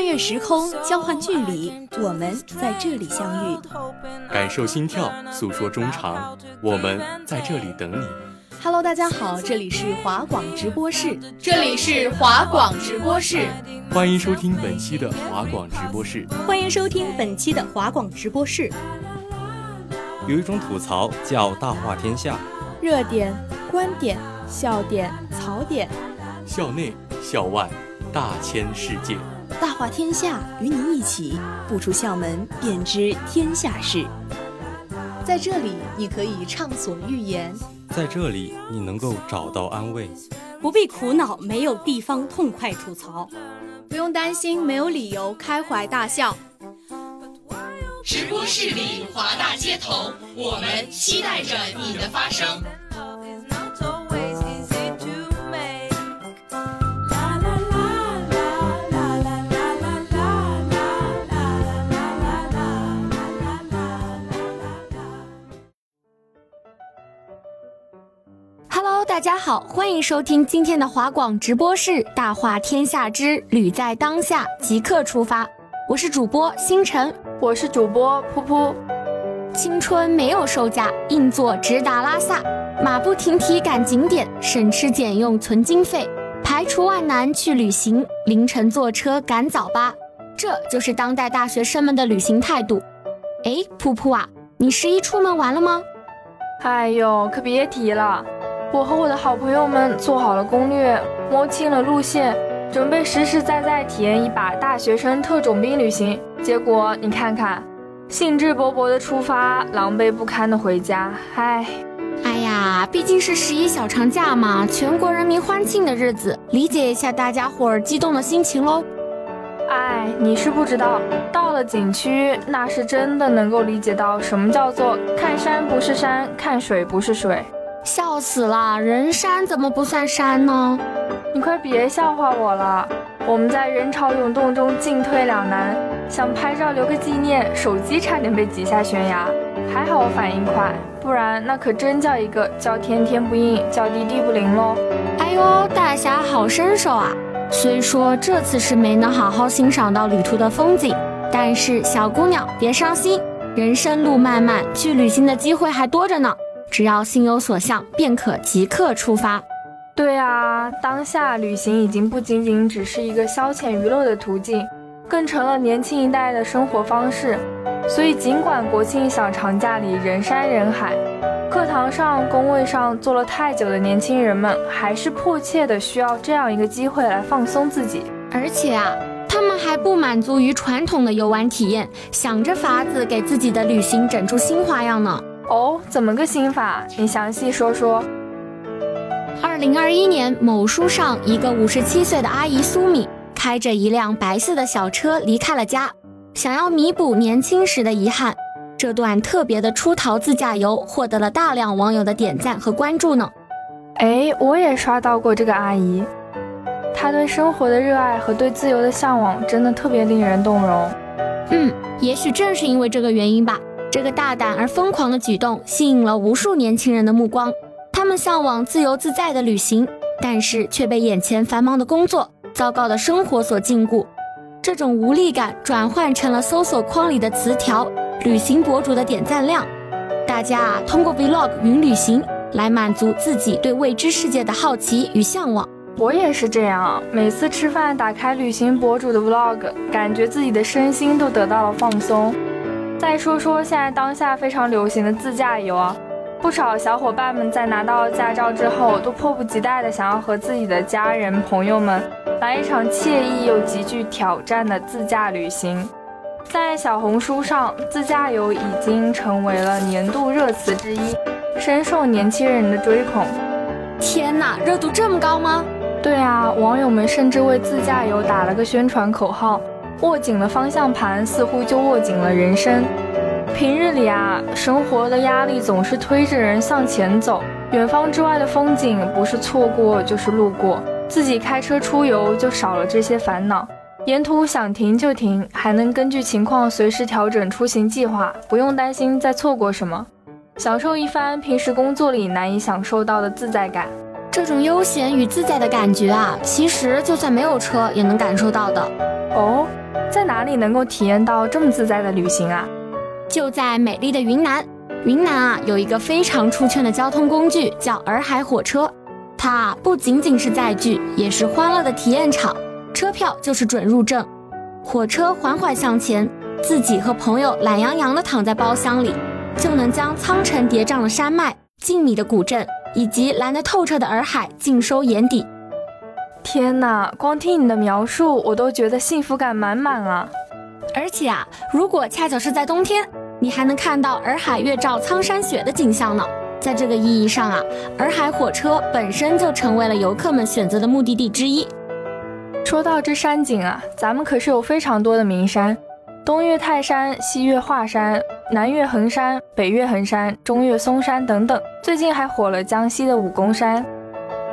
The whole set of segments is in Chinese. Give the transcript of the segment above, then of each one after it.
跨越时空，交换距离，我们在这里相遇。感受心跳，诉说衷肠，我们在这里等你。Hello，大家好，这里是华广直播室，这里是华广直播室，欢迎收听本期的华广直播室，欢迎收听本期的华广直播室。有一种吐槽叫大话天下，热点、观点、笑点、槽点，校内、校外，大千世界，大话天下，与你一起不出校门便知天下事。在这里，你可以畅所欲言；在这里，你能够找到安慰，不必苦恼没有地方痛快吐槽，不用担心没有理由开怀大笑。直播室里，华大街头，我们期待着你的发声。大家好，欢迎收听今天的华广直播室《大话天下之旅在当下》，即刻出发。我是主播星辰，我是主播噗噗。青春没有售价，硬座直达拉萨，马不停蹄赶景点，省吃俭用存经费，排除万难去旅行，凌晨坐车赶早八，这就是当代大学生们的旅行态度。哎，噗噗啊，你十一出门玩了吗？哎呦，可别提了，我和我的好朋友们做好了攻略，摸清了路线。准备实实在在体验一把大学生特种兵旅行，结果你看看，兴致勃勃的出发，狼狈不堪的回家。唉，哎呀，毕竟是十一小长假嘛，全国人民欢庆的日子，理解一下大家伙儿激动的心情喽。哎，你是不知道，到了景区，那是真的能够理解到什么叫做看山不是山，看水不是水。笑死了，人山怎么不算山呢？你快别笑话我了！我们在人潮涌动中进退两难，想拍照留个纪念，手机差点被挤下悬崖。还好我反应快，不然那可真叫一个叫天天不应，叫地地不灵喽！哎呦，大侠好身手啊！虽说这次是没能好好欣赏到旅途的风景，但是小姑娘别伤心，人生路漫漫，去旅行的机会还多着呢。只要心有所向，便可即刻出发。对啊，当下旅行已经不仅仅只是一个消遣娱乐的途径，更成了年轻一代的生活方式。所以，尽管国庆小长假里人山人海，课堂上、工位上坐了太久的年轻人们，还是迫切的需要这样一个机会来放松自己。而且啊，他们还不满足于传统的游玩体验，想着法子给自己的旅行整出新花样呢。哦，怎么个心法？你详细说说。二零二一年，某书上一个五十七岁的阿姨苏米开着一辆白色的小车离开了家，想要弥补年轻时的遗憾。这段特别的出逃自驾游获得了大量网友的点赞和关注呢。哎，我也刷到过这个阿姨，她对生活的热爱和对自由的向往真的特别令人动容。嗯，也许正是因为这个原因吧，这个大胆而疯狂的举动吸引了无数年轻人的目光。他们向往自由自在的旅行，但是却被眼前繁忙的工作、糟糕的生活所禁锢。这种无力感转换成了搜索框里的词条、旅行博主的点赞量。大家啊，通过 Vlog 云旅行来满足自己对未知世界的好奇与向往。我也是这样，每次吃饭打开旅行博主的 Vlog，感觉自己的身心都得到了放松。再说说现在当下非常流行的自驾游啊。不少小伙伴们在拿到驾照之后，都迫不及待的想要和自己的家人朋友们来一场惬意又极具挑战的自驾旅行。在小红书上，自驾游已经成为了年度热词之一，深受年轻人的追捧。天哪，热度这么高吗？对啊，网友们甚至为自驾游打了个宣传口号：握紧了方向盘，似乎就握紧了人生。平日里啊，生活的压力总是推着人向前走，远方之外的风景不是错过就是路过，自己开车出游就少了这些烦恼，沿途想停就停，还能根据情况随时调整出行计划，不用担心再错过什么，享受一番平时工作里难以享受到的自在感。这种悠闲与自在的感觉啊，其实就算没有车也能感受到的。哦，在哪里能够体验到这么自在的旅行啊？就在美丽的云南。云南啊，有一个非常出圈的交通工具，叫洱海火车。它不仅仅是载具，也是欢乐的体验场。车票就是准入证。火车缓缓向前，自己和朋友懒洋洋地躺在包厢里，就能将苍城叠嶂的山脉、静谧的古镇以及蓝得透彻的洱海尽收眼底。天哪，光听你的描述，我都觉得幸福感满满啊！而且啊，如果恰巧是在冬天，你还能看到洱海月照苍山雪的景象呢。在这个意义上啊，洱海火车本身就成为了游客们选择的目的地之一。说到这山景啊，咱们可是有非常多的名山，东岳泰山，西岳华山，南岳衡山，北岳衡山，中岳嵩山等等。最近还火了江西的武功山。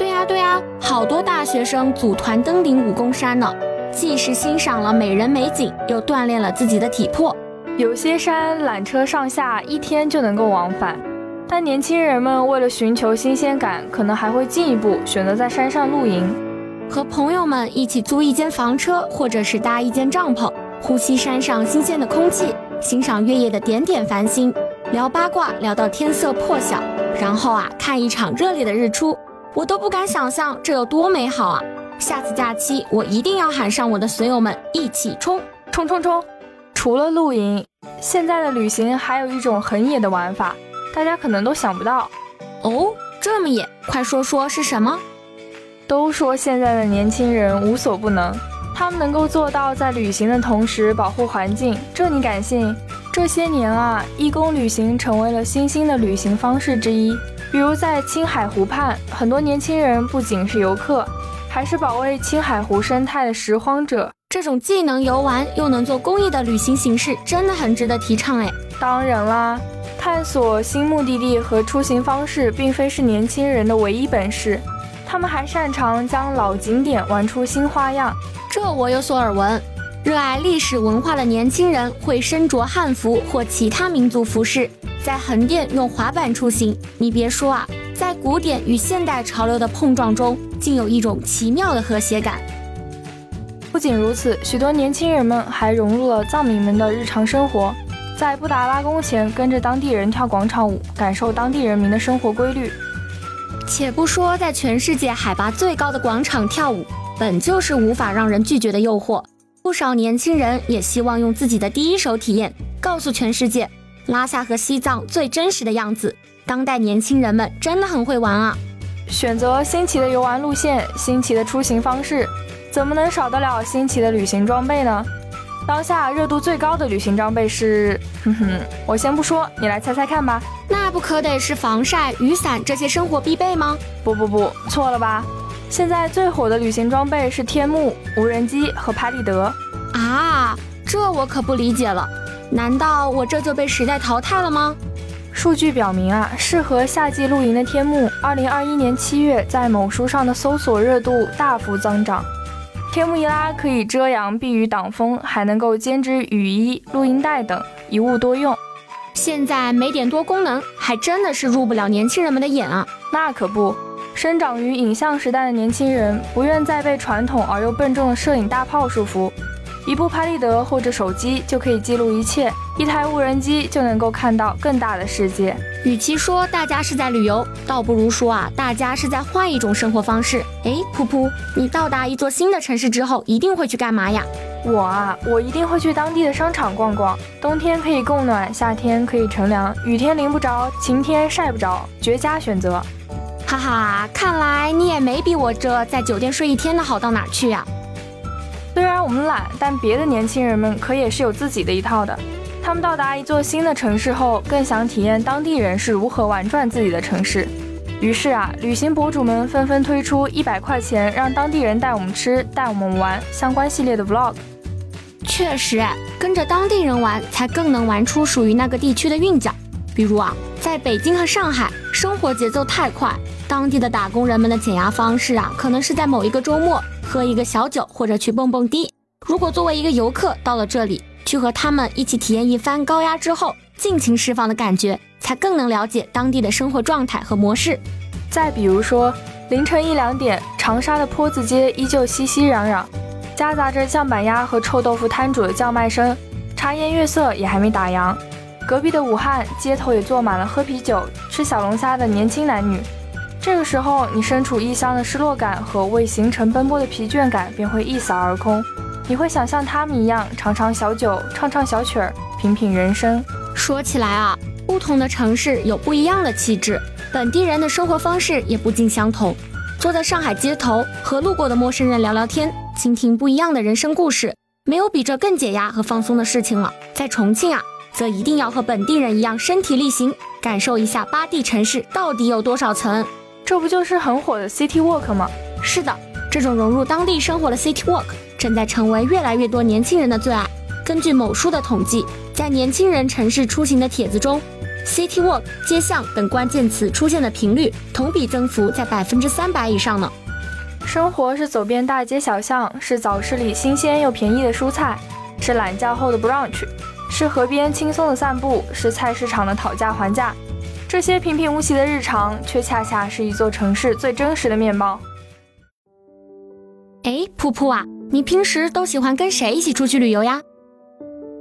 对呀对呀，好多大学生组团登顶武功山呢，既是欣赏了美人美景，又锻炼了自己的体魄。有些山缆车上下一天就能够往返，但年轻人们为了寻求新鲜感，可能还会进一步选择在山上露营，和朋友们一起租一间房车，或者是搭一间帐篷，呼吸山上新鲜的空气，欣赏月夜的点点繁星，聊八卦聊到天色破晓，然后啊看一场热烈的日出，我都不敢想象这有多美好啊！下次假期我一定要喊上我的损友们一起冲冲冲冲！除了露营，现在的旅行还有一种很野的玩法，大家可能都想不到。哦，这么野，快说说是什么？都说现在的年轻人无所不能，他们能够做到在旅行的同时保护环境，这你敢信？这些年啊，义工旅行成为了新兴的旅行方式之一。比如在青海湖畔，很多年轻人不仅是游客，还是保卫青海湖生态的拾荒者。这种既能游玩又能做公益的旅行形式，真的很值得提倡哎。当然啦，探索新目的地和出行方式，并非是年轻人的唯一本事，他们还擅长将老景点玩出新花样。这我有所耳闻。热爱历史文化的年轻人会身着汉服或其他民族服饰，在横店用滑板出行。你别说啊，在古典与现代潮流的碰撞中，竟有一种奇妙的和谐感。不仅如此，许多年轻人们还融入了藏民们的日常生活，在布达拉宫前跟着当地人跳广场舞，感受当地人民的生活规律。且不说在全世界海拔最高的广场跳舞，本就是无法让人拒绝的诱惑。不少年轻人也希望用自己的第一手体验，告诉全世界拉萨和西藏最真实的样子。当代年轻人们真的很会玩啊！选择新奇的游玩路线，新奇的出行方式。怎么能少得了新奇的旅行装备呢？当下热度最高的旅行装备是……哼哼，我先不说，你来猜猜看吧。那不可得是防晒、雨伞这些生活必备吗？不不不，错了吧？现在最火的旅行装备是天幕、无人机和拍立得。啊，这我可不理解了。难道我这就被时代淘汰了吗？数据表明啊，适合夏季露营的天幕，二零二一年七月在某书上的搜索热度大幅增长。天幕一拉，可以遮阳、避雨、挡风，还能够兼职雨衣、录音带等，一物多用。现在没点多功能，还真的是入不了年轻人们的眼啊！那可不，生长于影像时代的年轻人，不愿再被传统而又笨重的摄影大炮束缚。一部拍立得或者手机就可以记录一切，一台无人机就能够看到更大的世界。与其说大家是在旅游，倒不如说啊，大家是在换一种生活方式。哎，噗噗，你到达一座新的城市之后，一定会去干嘛呀？我啊，我一定会去当地的商场逛逛。冬天可以供暖，夏天可以乘凉，雨天淋不着，晴天晒不着，绝佳选择。哈哈，看来你也没比我这在酒店睡一天的好到哪去呀。虽然我们懒，但别的年轻人们可也是有自己的一套的。他们到达一座新的城市后，更想体验当地人是如何玩转自己的城市。于是啊，旅行博主们纷纷推出一百块钱让当地人带我们吃、带我们玩相关系列的 vlog。确实，跟着当地人玩，才更能玩出属于那个地区的韵脚。比如啊，在北京和上海，生活节奏太快，当地的打工人们的减压方式啊，可能是在某一个周末喝一个小酒，或者去蹦蹦迪。如果作为一个游客到了这里，去和他们一起体验一番高压之后尽情释放的感觉，才更能了解当地的生活状态和模式。再比如说，凌晨一两点，长沙的坡子街依旧熙熙攘攘，夹杂着酱板鸭和臭豆腐摊主的叫卖声，茶颜悦色也还没打烊。隔壁的武汉街头也坐满了喝啤酒、吃小龙虾的年轻男女。这个时候，你身处异乡的失落感和为行程奔波的疲倦感便会一扫而空。你会想像他们一样，尝尝小酒，唱唱小曲儿，品品人生。说起来啊，不同的城市有不一样的气质，本地人的生活方式也不尽相同。坐在上海街头，和路过的陌生人聊聊天，倾听不一样的人生故事，没有比这更解压和放松的事情了。在重庆啊，则一定要和本地人一样身体力行，感受一下八地城市到底有多少层。这不就是很火的 City Walk 吗？是的，这种融入当地生活的 City Walk 正在成为越来越多年轻人的最爱。根据某书的统计，在年轻人城市出行的帖子中，City Walk、街巷等关键词出现的频率同比增幅在百分之三百以上呢。生活是走遍大街小巷，是早市里新鲜又便宜的蔬菜，是懒觉后的 brunch，是河边轻松的散步，是菜市场的讨价还价。这些平平无奇的日常，却恰恰是一座城市最真实的面貌。哎，噗噗啊，你平时都喜欢跟谁一起出去旅游呀？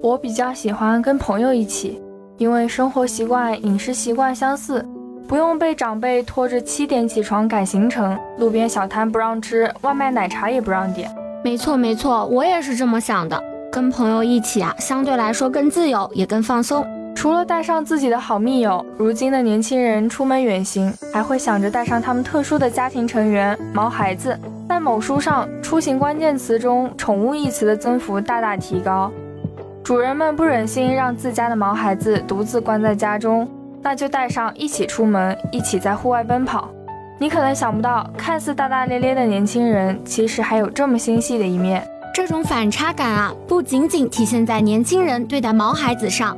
我比较喜欢跟朋友一起。因为生活习惯、饮食习惯相似，不用被长辈拖着七点起床赶行程，路边小摊不让吃，外卖奶茶也不让点。没错没错，我也是这么想的。跟朋友一起啊，相对来说更自由，也更放松。除了带上自己的好密友，如今的年轻人出门远行，还会想着带上他们特殊的家庭成员——毛孩子。在某书上，出行关键词中“宠物”一词的增幅大大提高。主人们不忍心让自家的毛孩子独自关在家中，那就带上一起出门，一起在户外奔跑。你可能想不到，看似大大咧咧的年轻人，其实还有这么心细的一面。这种反差感啊，不仅仅体现在年轻人对待毛孩子上，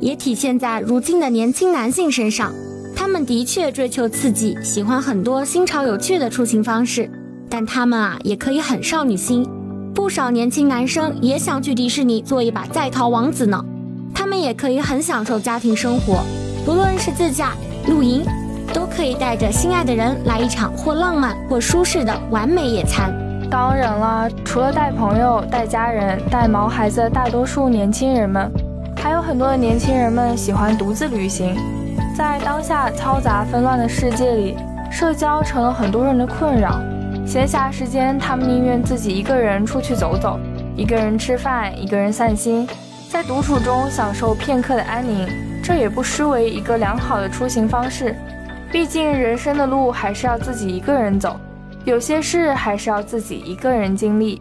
也体现在如今的年轻男性身上。他们的确追求刺激，喜欢很多新潮有趣的出行方式，但他们啊，也可以很少女心。不少年轻男生也想去迪士尼做一把在逃王子呢，他们也可以很享受家庭生活，不论是自驾、露营，都可以带着心爱的人来一场或浪漫或舒适的完美野餐。当然了，除了带朋友、带家人、带毛孩子的大多数年轻人们，还有很多的年轻人们喜欢独自旅行。在当下嘈杂纷乱的世界里，社交成了很多人的困扰。闲暇时间，他们宁愿自己一个人出去走走，一个人吃饭，一个人散心，在独处中享受片刻的安宁。这也不失为一个良好的出行方式。毕竟人生的路还是要自己一个人走，有些事还是要自己一个人经历。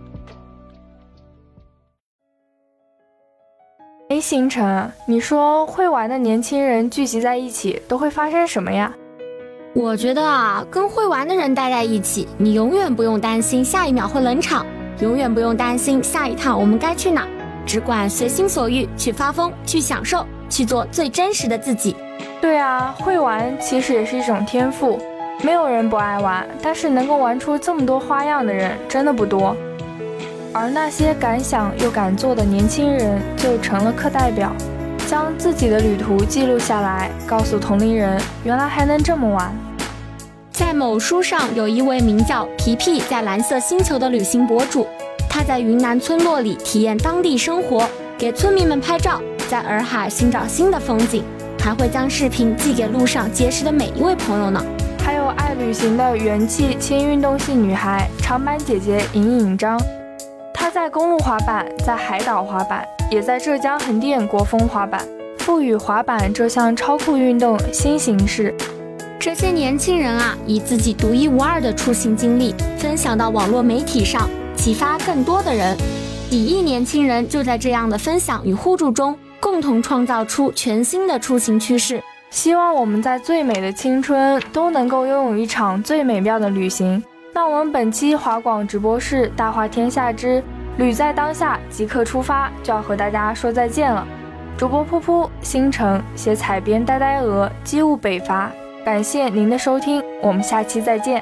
哎，星辰，你说会玩的年轻人聚集在一起都会发生什么呀？我觉得啊，跟会玩的人待在一起，你永远不用担心下一秒会冷场，永远不用担心下一趟我们该去哪，只管随心所欲去发疯，去享受，去做最真实的自己。对啊，会玩其实也是一种天赋，没有人不爱玩，但是能够玩出这么多花样的人真的不多。而那些敢想又敢做的年轻人，就成了课代表。将自己的旅途记录下来，告诉同龄人，原来还能这么玩。在某书上，有一位名叫皮皮在蓝色星球的旅行博主，他在云南村落里体验当地生活，给村民们拍照，在洱海寻找新的风景，还会将视频寄给路上结识的每一位朋友呢。还有爱旅行的元气轻运动系女孩长板姐姐尹颖章，她在公路滑板，在海岛滑板。也在浙江横店国风滑板，赋予滑板这项超酷运动新形式。这些年轻人啊，以自己独一无二的出行经历分享到网络媒体上，启发更多的人。几亿年轻人就在这样的分享与互助中，共同创造出全新的出行趋势。希望我们在最美的青春都能够拥有一场最美妙的旅行。那我们本期华广直播室大话天下之。旅在当下，即刻出发，就要和大家说再见了。主播噗噗，星辰写彩编呆呆鹅，机务北伐。感谢您的收听，我们下期再见。